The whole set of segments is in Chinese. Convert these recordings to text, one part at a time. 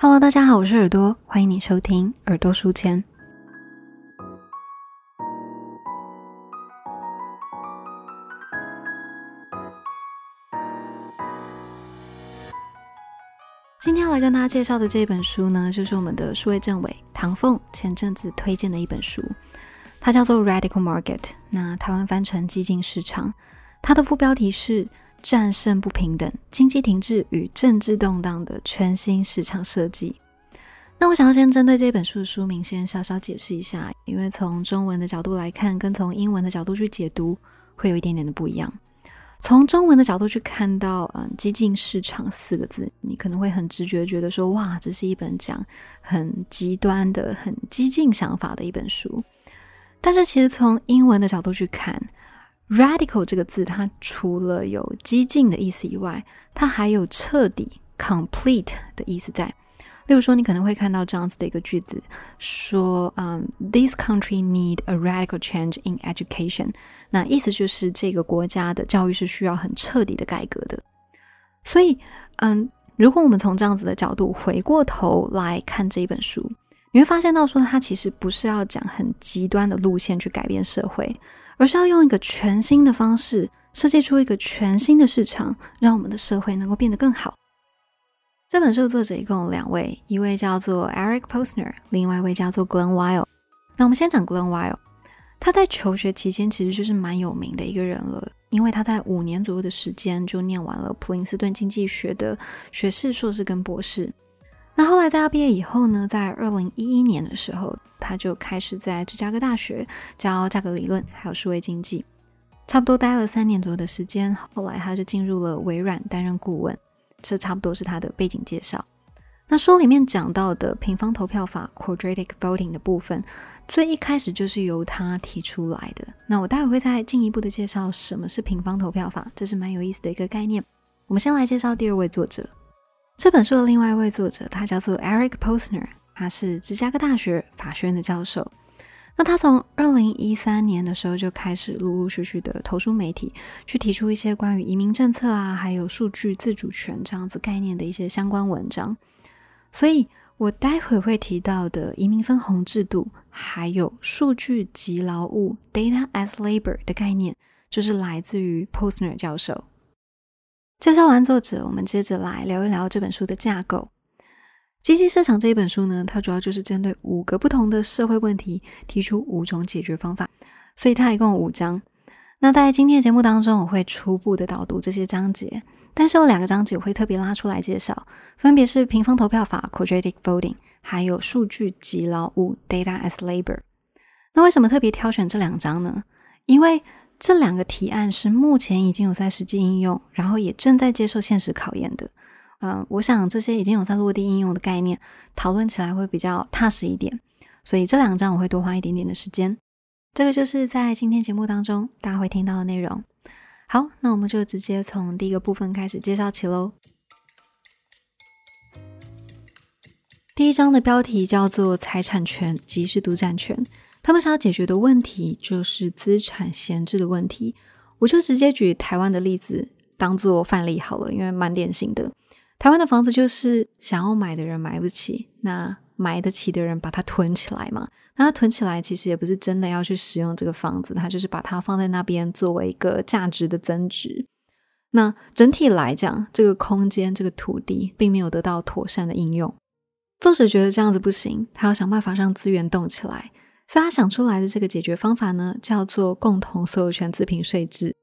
Hello，大家好，我是耳朵，欢迎你收听耳朵书签。今天要来跟大家介绍的这本书呢，就是我们的数位政委唐凤前阵子推荐的一本书，它叫做《Radical Market》，那台湾翻成激进市场。它的副标题是。战胜不平等、经济停滞与政治动荡的全新市场设计。那我想要先针对这本书的书名先稍稍解释一下，因为从中文的角度来看，跟从英文的角度去解读会有一点点的不一样。从中文的角度去看到“嗯，激进市场”四个字，你可能会很直觉觉得说：“哇，这是一本讲很极端的、很激进想法的一本书。”但是其实从英文的角度去看，Radical 这个字，它除了有激进的意思以外，它还有彻底 （complete） 的意思在。例如说，你可能会看到这样子的一个句子，说：“嗯，this country need a radical change in education。”那意思就是这个国家的教育是需要很彻底的改革的。所以，嗯，如果我们从这样子的角度回过头来看这一本书，你会发现到说，它其实不是要讲很极端的路线去改变社会。而是要用一个全新的方式设计出一个全新的市场，让我们的社会能够变得更好。这本书的作者一共有两位，一位叫做 Eric Posner，另外一位叫做 Glen Weil。那我们先讲 Glenn Weil，他在求学期间其实就是蛮有名的一个人了，因为他在五年左右的时间就念完了普林斯顿经济学的学士、硕士跟博士。那后来在他毕业以后呢，在二零一一年的时候，他就开始在芝加哥大学教价格理论，还有数位经济，差不多待了三年左右的时间。后来他就进入了微软担任顾问，这差不多是他的背景介绍。那书里面讲到的平方投票法 （quadratic voting） 的部分，最一开始就是由他提出来的。那我待会会再进一步的介绍什么是平方投票法，这是蛮有意思的一个概念。我们先来介绍第二位作者。这本书的另外一位作者，他叫做 Eric Posner，他是芝加哥大学法学院的教授。那他从二零一三年的时候就开始陆陆续续的投书媒体，去提出一些关于移民政策啊，还有数据自主权这样子概念的一些相关文章。所以我待会会提到的移民分红制度，还有数据及劳务 （data as labor） 的概念，就是来自于 Posner 教授。介绍完作者，我们接着来聊一聊这本书的架构。《机器市场》这一本书呢，它主要就是针对五个不同的社会问题提出五种解决方法，所以它一共五章。那在今天的节目当中，我会初步的导读这些章节，但是有两个章节我会特别拉出来介绍，分别是平方投票法 （quadratic voting） 还有数据及劳务 （data as labor）。那为什么特别挑选这两章呢？因为这两个提案是目前已经有在实际应用，然后也正在接受现实考验的。嗯，我想这些已经有在落地应用的概念，讨论起来会比较踏实一点。所以这两章我会多花一点点的时间。这个就是在今天节目当中大家会听到的内容。好，那我们就直接从第一个部分开始介绍起喽。第一章的标题叫做“财产权即是独占权”。他们想要解决的问题就是资产闲置的问题。我就直接举台湾的例子当做范例好了，因为蛮典型的。台湾的房子就是想要买的人买不起，那买得起的人把它囤起来嘛。那他囤起来其实也不是真的要去使用这个房子，他就是把它放在那边作为一个价值的增值。那整体来讲，这个空间、这个土地并没有得到妥善的应用。作者觉得这样子不行，他要想办法让资源动起来。所以他想出来的这个解决方法呢，叫做共同所有权自评税制，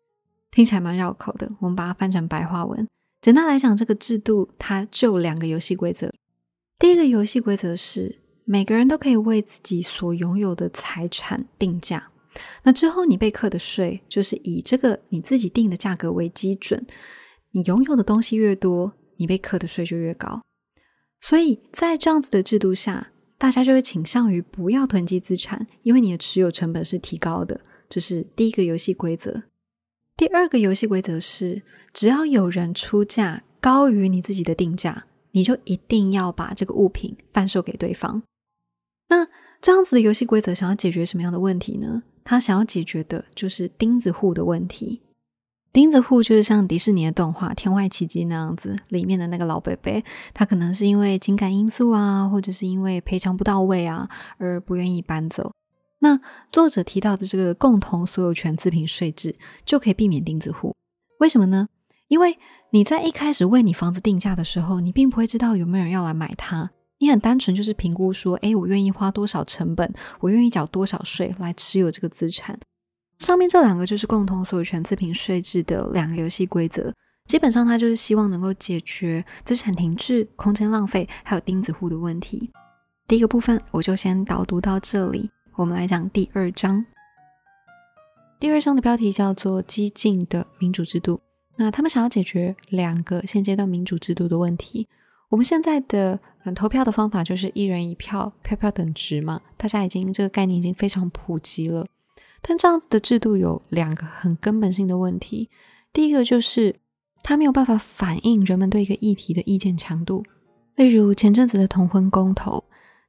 听起来蛮绕口的。我们把它翻成白话文，简单来讲，这个制度它就两个游戏规则。第一个游戏规则是每个人都可以为自己所拥有的财产定价，那之后你被课的税就是以这个你自己定的价格为基准，你拥有的东西越多，你被课的税就越高。所以在这样子的制度下。大家就会倾向于不要囤积资产，因为你的持有成本是提高的。这是第一个游戏规则。第二个游戏规则是，只要有人出价高于你自己的定价，你就一定要把这个物品贩售给对方。那这样子的游戏规则想要解决什么样的问题呢？他想要解决的就是钉子户的问题。钉子户就是像迪士尼的动画《天外奇迹》那样子，里面的那个老贝贝，他可能是因为情感因素啊，或者是因为赔偿不到位啊，而不愿意搬走。那作者提到的这个共同所有权自评税制，就可以避免钉子户。为什么呢？因为你在一开始为你房子定价的时候，你并不会知道有没有人要来买它，你很单纯就是评估说，诶，我愿意花多少成本，我愿意缴多少税来持有这个资产。上面这两个就是共同所有权自评税制的两个游戏规则，基本上它就是希望能够解决资产停滞、空间浪费还有钉子户的问题。第一个部分我就先导读到这里，我们来讲第二章。第二章的标题叫做“激进的民主制度”。那他们想要解决两个现阶段民主制度的问题。我们现在的嗯投票的方法就是一人一票，票票等值嘛，大家已经这个概念已经非常普及了。但这样子的制度有两个很根本性的问题。第一个就是它没有办法反映人们对一个议题的意见强度。例如前阵子的同婚公投，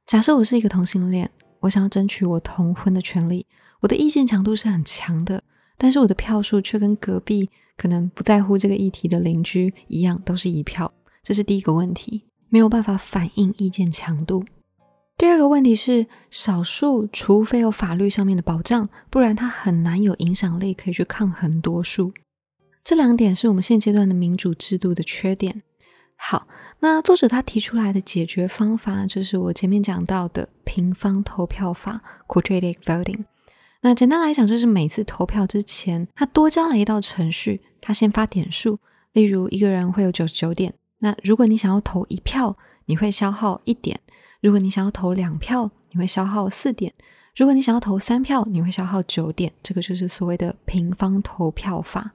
假设我是一个同性恋，我想要争取我同婚的权利，我的意见强度是很强的，但是我的票数却跟隔壁可能不在乎这个议题的邻居一样，都是一票。这是第一个问题，没有办法反映意见强度。第二个问题是，少数除非有法律上面的保障，不然它很难有影响力可以去抗衡多数。这两点是我们现阶段的民主制度的缺点。好，那作者他提出来的解决方法，就是我前面讲到的平方投票法 （quadratic voting）。那简单来讲，就是每次投票之前，他多加了一道程序，他先发点数。例如，一个人会有九十九点，那如果你想要投一票，你会消耗一点。如果你想要投两票，你会消耗四点；如果你想要投三票，你会消耗九点。这个就是所谓的平方投票法。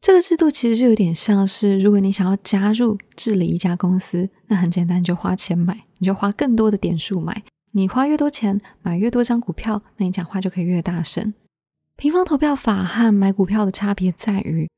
这个制度其实就有点像是，如果你想要加入治理一家公司，那很简单，你就花钱买，你就花更多的点数买。你花越多钱买越多张股票，那你讲话就可以越大声。平方投票法和买股票的差别在于，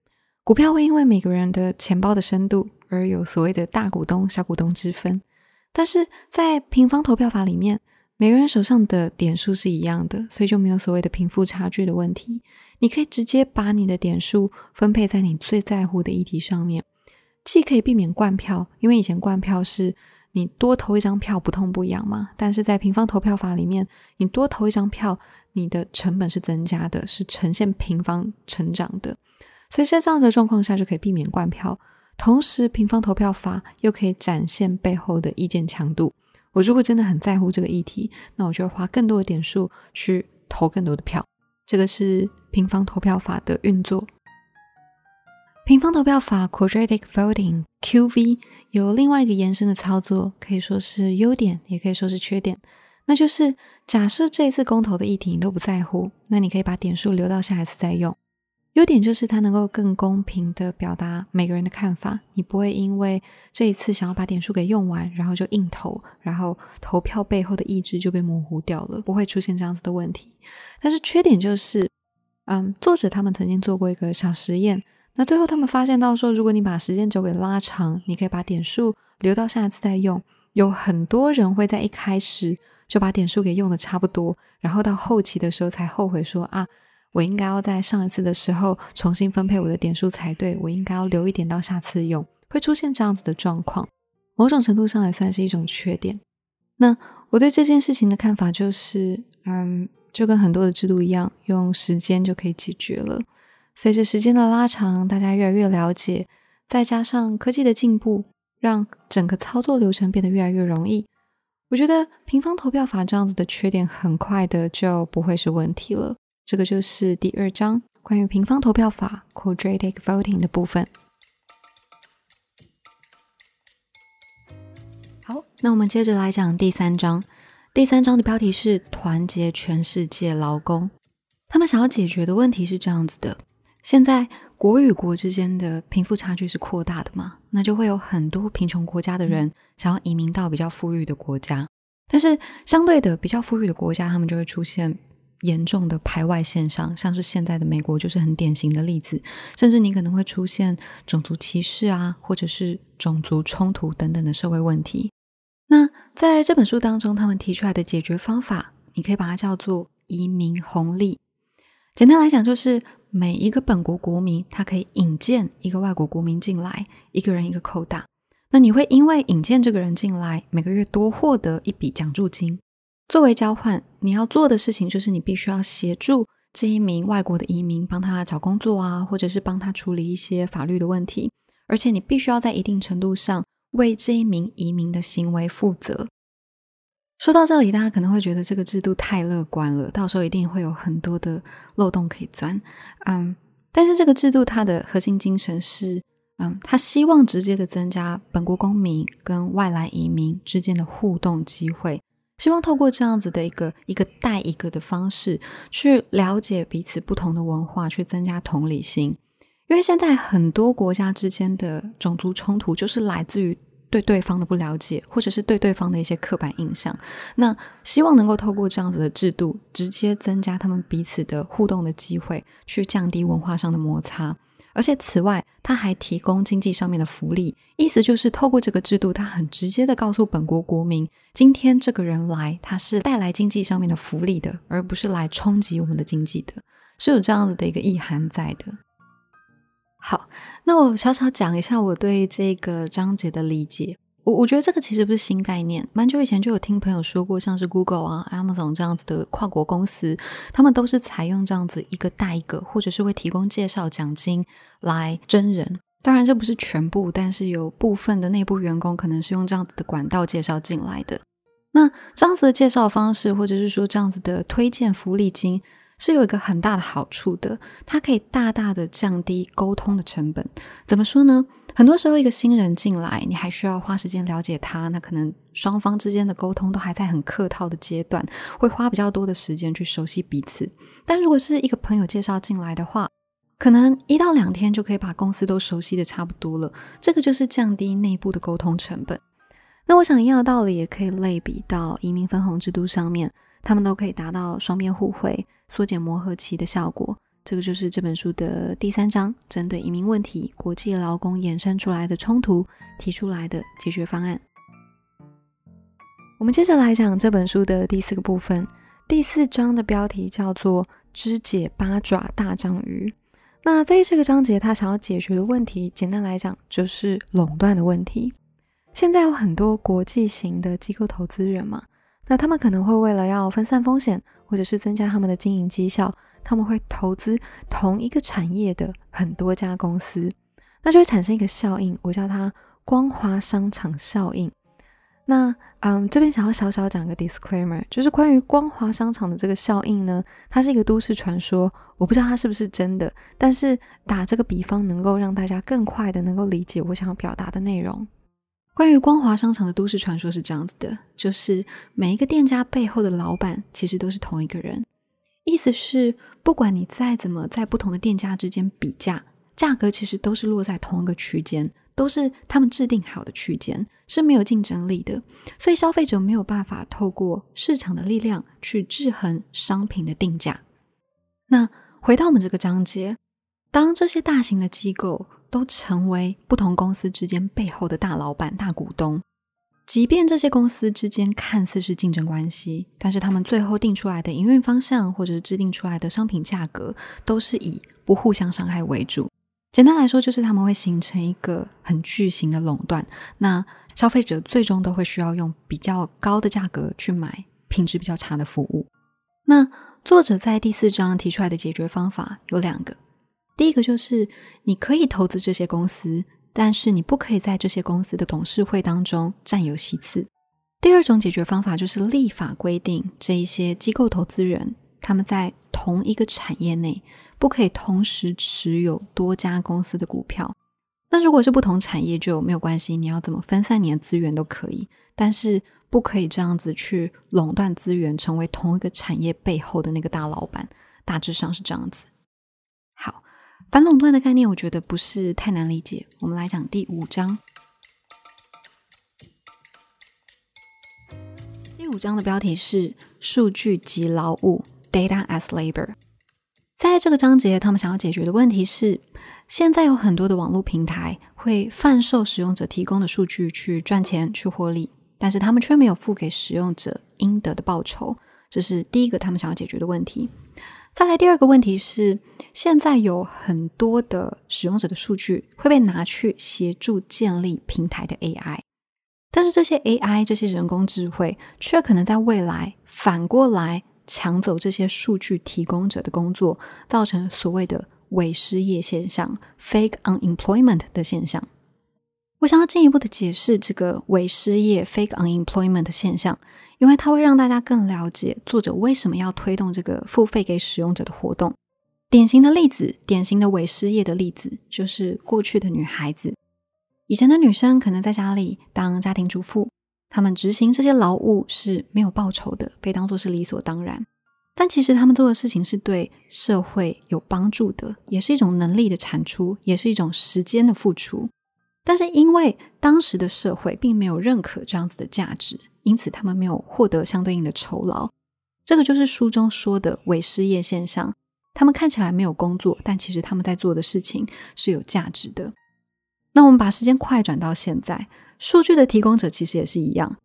股票会因为每个人的钱包的深度而有所谓的大股东、小股东之分。但是在平方投票法里面，每个人手上的点数是一样的，所以就没有所谓的贫富差距的问题。你可以直接把你的点数分配在你最在乎的议题上面，既可以避免灌票，因为以前灌票是你多投一张票不痛不痒嘛。但是在平方投票法里面，你多投一张票，你的成本是增加的，是呈现平方成长的。所以在这样的状况下，就可以避免灌票。同时，平方投票法又可以展现背后的意见强度。我如果真的很在乎这个议题，那我就会花更多的点数去投更多的票。这个是平方投票法的运作。平方投票法 （Quadratic Voting，QV） 有另外一个延伸的操作，可以说是优点，也可以说是缺点。那就是假设这一次公投的议题你都不在乎，那你可以把点数留到下一次再用。优点就是它能够更公平的表达每个人的看法，你不会因为这一次想要把点数给用完，然后就硬投，然后投票背后的意志就被模糊掉了，不会出现这样子的问题。但是缺点就是，嗯，作者他们曾经做过一个小实验，那最后他们发现到说，如果你把时间轴给拉长，你可以把点数留到下次再用，有很多人会在一开始就把点数给用的差不多，然后到后期的时候才后悔说啊。我应该要在上一次的时候重新分配我的点数才对，我应该要留一点到下次用，会出现这样子的状况，某种程度上也算是一种缺点。那我对这件事情的看法就是，嗯，就跟很多的制度一样，用时间就可以解决了。随着时间的拉长，大家越来越了解，再加上科技的进步，让整个操作流程变得越来越容易。我觉得平方投票法这样子的缺点，很快的就不会是问题了。这个就是第二章关于平方投票法 （Quadratic Voting） 的部分。好，那我们接着来讲第三章。第三章的标题是“团结全世界劳工”。他们想要解决的问题是这样子的：现在国与国之间的贫富差距是扩大的嘛？那就会有很多贫穷国家的人想要移民到比较富裕的国家，但是相对的，比较富裕的国家，他们就会出现。严重的排外现象，像是现在的美国就是很典型的例子，甚至你可能会出现种族歧视啊，或者是种族冲突等等的社会问题。那在这本书当中，他们提出来的解决方法，你可以把它叫做移民红利。简单来讲，就是每一个本国国民，他可以引荐一个外国国民进来，一个人一个扣打。那你会因为引荐这个人进来，每个月多获得一笔奖助金。作为交换，你要做的事情就是你必须要协助这一名外国的移民，帮他找工作啊，或者是帮他处理一些法律的问题。而且你必须要在一定程度上为这一名移民的行为负责。说到这里，大家可能会觉得这个制度太乐观了，到时候一定会有很多的漏洞可以钻。嗯，但是这个制度它的核心精神是。嗯，他希望直接的增加本国公民跟外来移民之间的互动机会，希望透过这样子的一个一个带一个的方式，去了解彼此不同的文化，去增加同理心。因为现在很多国家之间的种族冲突，就是来自于对对方的不了解，或者是对对方的一些刻板印象。那希望能够透过这样子的制度，直接增加他们彼此的互动的机会，去降低文化上的摩擦。而且此外，他还提供经济上面的福利，意思就是透过这个制度，他很直接的告诉本国国民，今天这个人来，他是带来经济上面的福利的，而不是来冲击我们的经济的，是有这样子的一个意涵在的。好，那我小小讲一下我对这个章节的理解。我我觉得这个其实不是新概念，蛮久以前就有听朋友说过，像是 Google 啊、Amazon 这样子的跨国公司，他们都是采用这样子一个带一个，或者是会提供介绍奖金来真人。当然这不是全部，但是有部分的内部员工可能是用这样子的管道介绍进来的。那这样子的介绍方式，或者是说这样子的推荐福利金。是有一个很大的好处的，它可以大大的降低沟通的成本。怎么说呢？很多时候，一个新人进来，你还需要花时间了解他，那可能双方之间的沟通都还在很客套的阶段，会花比较多的时间去熟悉彼此。但如果是一个朋友介绍进来的话，可能一到两天就可以把公司都熟悉的差不多了。这个就是降低内部的沟通成本。那我想一样的道理也可以类比到移民分红制度上面。他们都可以达到双边互惠、缩减磨合期的效果。这个就是这本书的第三章，针对移民问题、国际劳工衍生出来的冲突提出来的解决方案。我们接着来讲这本书的第四个部分，第四章的标题叫做“肢解八爪大章鱼”。那在这个章节，他想要解决的问题，简单来讲就是垄断的问题。现在有很多国际型的机构投资人嘛。那他们可能会为了要分散风险，或者是增加他们的经营绩效，他们会投资同一个产业的很多家公司，那就会产生一个效应，我叫它光华商场效应。那嗯，这边想要小小讲个 disclaimer，就是关于光华商场的这个效应呢，它是一个都市传说，我不知道它是不是真的，但是打这个比方，能够让大家更快的能够理解我想要表达的内容。关于光华商场的都市传说是这样子的，就是每一个店家背后的老板其实都是同一个人，意思是不管你再怎么在不同的店家之间比价，价格其实都是落在同一个区间，都是他们制定好的区间，是没有竞争力的，所以消费者没有办法透过市场的力量去制衡商品的定价。那回到我们这个章节，当这些大型的机构。都成为不同公司之间背后的大老板、大股东。即便这些公司之间看似是竞争关系，但是他们最后定出来的营运方向，或者是制定出来的商品价格，都是以不互相伤害为主。简单来说，就是他们会形成一个很巨型的垄断。那消费者最终都会需要用比较高的价格去买品质比较差的服务。那作者在第四章提出来的解决方法有两个。第一个就是你可以投资这些公司，但是你不可以在这些公司的董事会当中占有席次。第二种解决方法就是立法规定，这一些机构投资人他们在同一个产业内不可以同时持有多家公司的股票。那如果是不同产业就没有关系，你要怎么分散你的资源都可以，但是不可以这样子去垄断资源，成为同一个产业背后的那个大老板。大致上是这样子。反垄断的概念，我觉得不是太难理解。我们来讲第五章。第五章的标题是“数据及劳务 ”（Data as Labor）。在这个章节，他们想要解决的问题是：现在有很多的网络平台会贩售使用者提供的数据去赚钱、去获利，但是他们却没有付给使用者应得的报酬。这是第一个他们想要解决的问题。再来第二个问题是，现在有很多的使用者的数据会被拿去协助建立平台的 AI，但是这些 AI 这些人工智慧却可能在未来反过来抢走这些数据提供者的工作，造成所谓的伪失业现象 （fake unemployment） 的现象。我想要进一步的解释这个伪失业 （fake unemployment） 的现象。因为它会让大家更了解作者为什么要推动这个付费给使用者的活动。典型的例子，典型的伪失业的例子，就是过去的女孩子。以前的女生可能在家里当家庭主妇，她们执行这些劳务是没有报酬的，被当作是理所当然。但其实她们做的事情是对社会有帮助的，也是一种能力的产出，也是一种时间的付出。但是因为当时的社会并没有认可这样子的价值。因此，他们没有获得相对应的酬劳，这个就是书中说的伪失业现象。他们看起来没有工作，但其实他们在做的事情是有价值的。那我们把时间快转到现在，数据的提供者其实也是一样。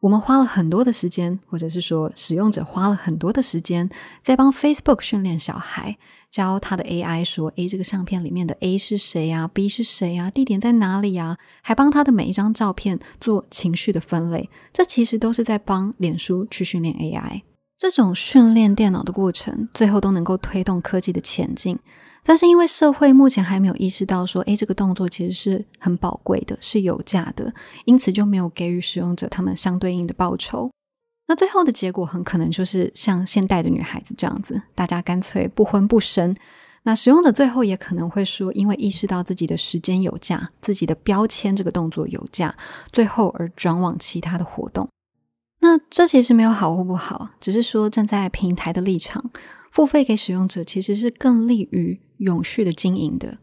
我们花了很多的时间，或者是说使用者花了很多的时间，在帮 Facebook 训练小孩，教他的 AI 说：“诶，这个相片里面的 A 是谁呀？B 是谁呀？地点在哪里呀？”还帮他的每一张照片做情绪的分类。这其实都是在帮脸书去训练 AI。这种训练电脑的过程，最后都能够推动科技的前进。但是因为社会目前还没有意识到说，诶，这个动作其实是很宝贵的，是有价的，因此就没有给予使用者他们相对应的报酬。那最后的结果很可能就是像现代的女孩子这样子，大家干脆不婚不生。那使用者最后也可能会说，因为意识到自己的时间有价，自己的标签这个动作有价，最后而转往其他的活动。那这其实没有好或不好，只是说站在平台的立场。付费给使用者其实是更利于永续的经营的。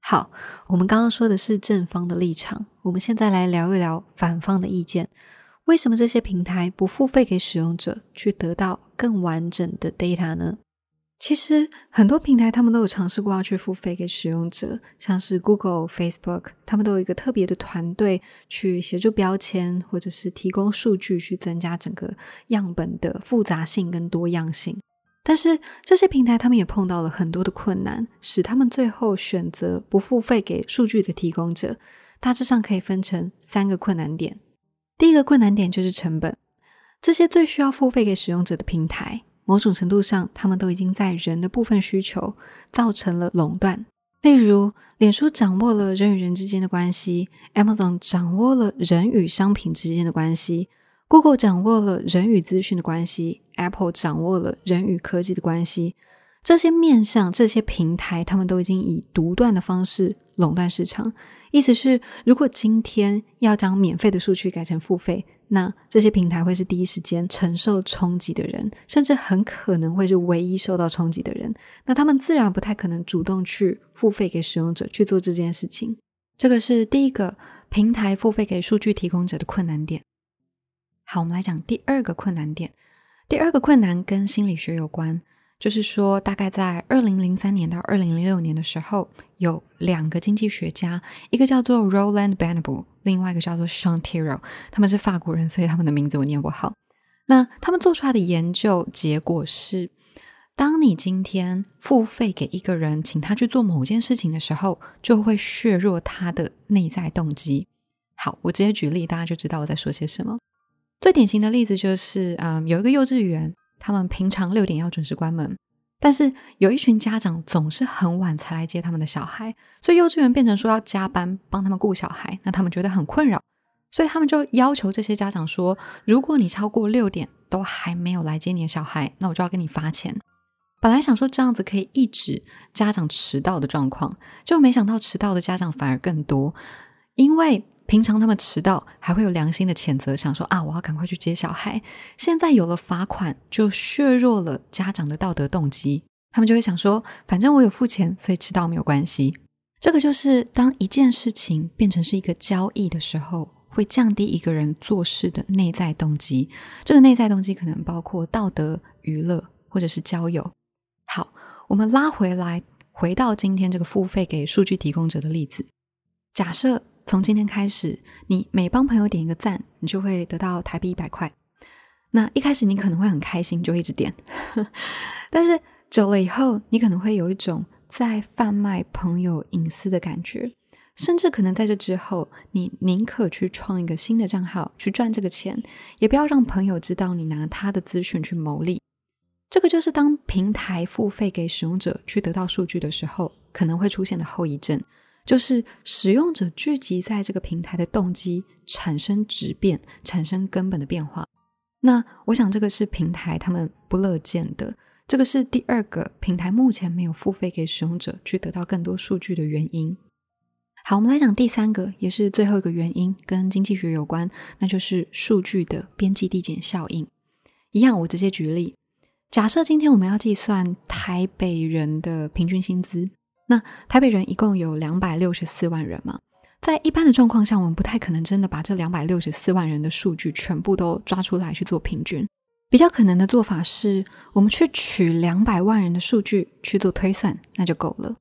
好，我们刚刚说的是正方的立场，我们现在来聊一聊反方的意见。为什么这些平台不付费给使用者，去得到更完整的 data 呢？其实很多平台他们都有尝试过要去付费给使用者，像是 Google、Facebook，他们都有一个特别的团队去协助标签，或者是提供数据，去增加整个样本的复杂性跟多样性。但是这些平台他们也碰到了很多的困难，使他们最后选择不付费给数据的提供者。大致上可以分成三个困难点。第一个困难点就是成本。这些最需要付费给使用者的平台，某种程度上，他们都已经在人的部分需求造成了垄断。例如，脸书掌握了人与人之间的关系，Amazon 掌握了人与商品之间的关系。Google 掌握了人与资讯的关系，Apple 掌握了人与科技的关系。这些面向、这些平台，他们都已经以独断的方式垄断市场。意思是，如果今天要将免费的数据改成付费，那这些平台会是第一时间承受冲击的人，甚至很可能会是唯一受到冲击的人。那他们自然不太可能主动去付费给使用者去做这件事情。这个是第一个平台付费给数据提供者的困难点。好，我们来讲第二个困难点。第二个困难跟心理学有关，就是说，大概在二零零三年到二零零六年的时候，有两个经济学家，一个叫做 Roland b a n a b l 另外一个叫做 Sean Tiro，他们是法国人，所以他们的名字我念不好。那他们做出来的研究结果是，当你今天付费给一个人，请他去做某件事情的时候，就会削弱他的内在动机。好，我直接举例，大家就知道我在说些什么。最典型的例子就是，嗯，有一个幼稚园，他们平常六点要准时关门，但是有一群家长总是很晚才来接他们的小孩，所以幼稚园变成说要加班帮他们顾小孩，那他们觉得很困扰，所以他们就要求这些家长说，如果你超过六点都还没有来接你的小孩，那我就要跟你罚钱。本来想说这样子可以抑制家长迟到的状况，就没想到迟到的家长反而更多，因为。平常他们迟到还会有良心的谴责，想说啊，我要赶快去接小孩。现在有了罚款，就削弱了家长的道德动机。他们就会想说，反正我有付钱，所以迟到没有关系。这个就是当一件事情变成是一个交易的时候，会降低一个人做事的内在动机。这个内在动机可能包括道德、娱乐或者是交友。好，我们拉回来，回到今天这个付费给数据提供者的例子，假设。从今天开始，你每帮朋友点一个赞，你就会得到台币一百块。那一开始你可能会很开心，就一直点。但是久了以后，你可能会有一种在贩卖朋友隐私的感觉，甚至可能在这之后，你宁可去创一个新的账号去赚这个钱，也不要让朋友知道你拿他的资讯去牟利。这个就是当平台付费给使用者去得到数据的时候，可能会出现的后遗症，就是使用者聚集在这个平台的动机产生质变，产生根本的变化。那我想这个是平台他们不乐见的。这个是第二个平台目前没有付费给使用者去得到更多数据的原因。好，我们来讲第三个，也是最后一个原因，跟经济学有关，那就是数据的边际递减效应。一样，我直接举例。假设今天我们要计算台北人的平均薪资，那台北人一共有两百六十四万人嘛，在一般的状况下，我们不太可能真的把这两百六十四万人的数据全部都抓出来去做平均。比较可能的做法是，我们去取两百万人的数据去做推算，那就够了。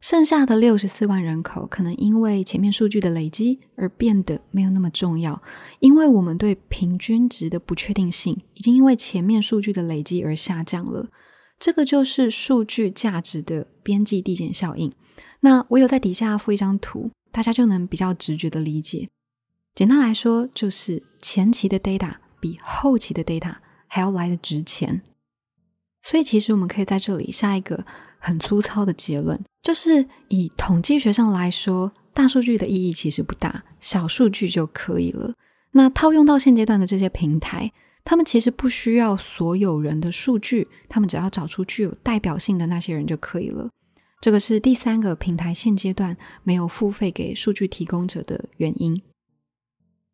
剩下的六十四万人口，可能因为前面数据的累积而变得没有那么重要，因为我们对平均值的不确定性已经因为前面数据的累积而下降了。这个就是数据价值的边际递减效应。那我有在底下附一张图，大家就能比较直觉的理解。简单来说，就是前期的 data 比后期的 data 还要来的值钱。所以，其实我们可以在这里下一个很粗糙的结论。就是以统计学上来说，大数据的意义其实不大，小数据就可以了。那套用到现阶段的这些平台，他们其实不需要所有人的数据，他们只要找出具有代表性的那些人就可以了。这个是第三个平台现阶段没有付费给数据提供者的原因。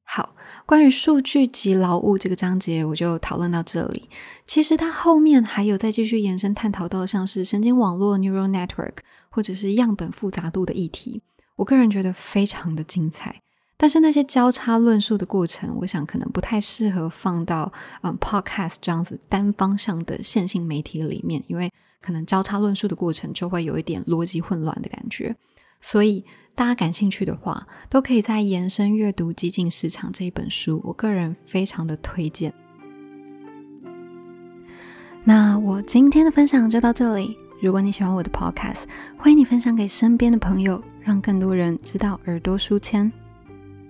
好，关于数据及劳务这个章节，我就讨论到这里。其实它后面还有再继续延伸探讨到像是神经网络 （neural network） 或者是样本复杂度的议题，我个人觉得非常的精彩。但是那些交叉论述的过程，我想可能不太适合放到嗯 podcast 这样子单方向的线性媒体里面，因为可能交叉论述的过程就会有一点逻辑混乱的感觉，所以。大家感兴趣的话，都可以在延伸阅读《激进市场》这一本书，我个人非常的推荐。那我今天的分享就到这里。如果你喜欢我的 Podcast，欢迎你分享给身边的朋友，让更多人知道耳朵书签。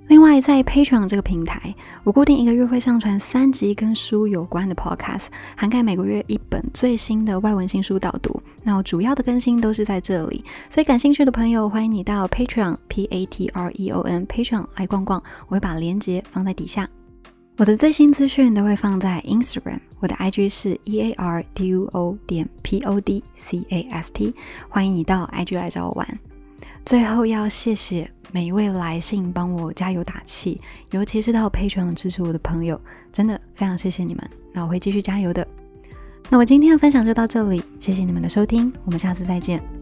另外，在 Patreon 这个平台，我固定一个月会上传三集跟书有关的 podcast，涵盖每个月一本最新的外文新书导读。那我主要的更新都是在这里，所以感兴趣的朋友，欢迎你到 Patreon P A T R E O N Patreon 来逛逛。我会把链接放在底下。我的最新资讯都会放在 Instagram，我的 IG 是 E A R D U O 点 P O D C A S T，欢迎你到 IG 来找我玩。最后要谢谢。每一位来信帮我加油打气，尤其是到 Patreon 支持我的朋友，真的非常谢谢你们。那我会继续加油的。那我今天的分享就到这里，谢谢你们的收听，我们下次再见。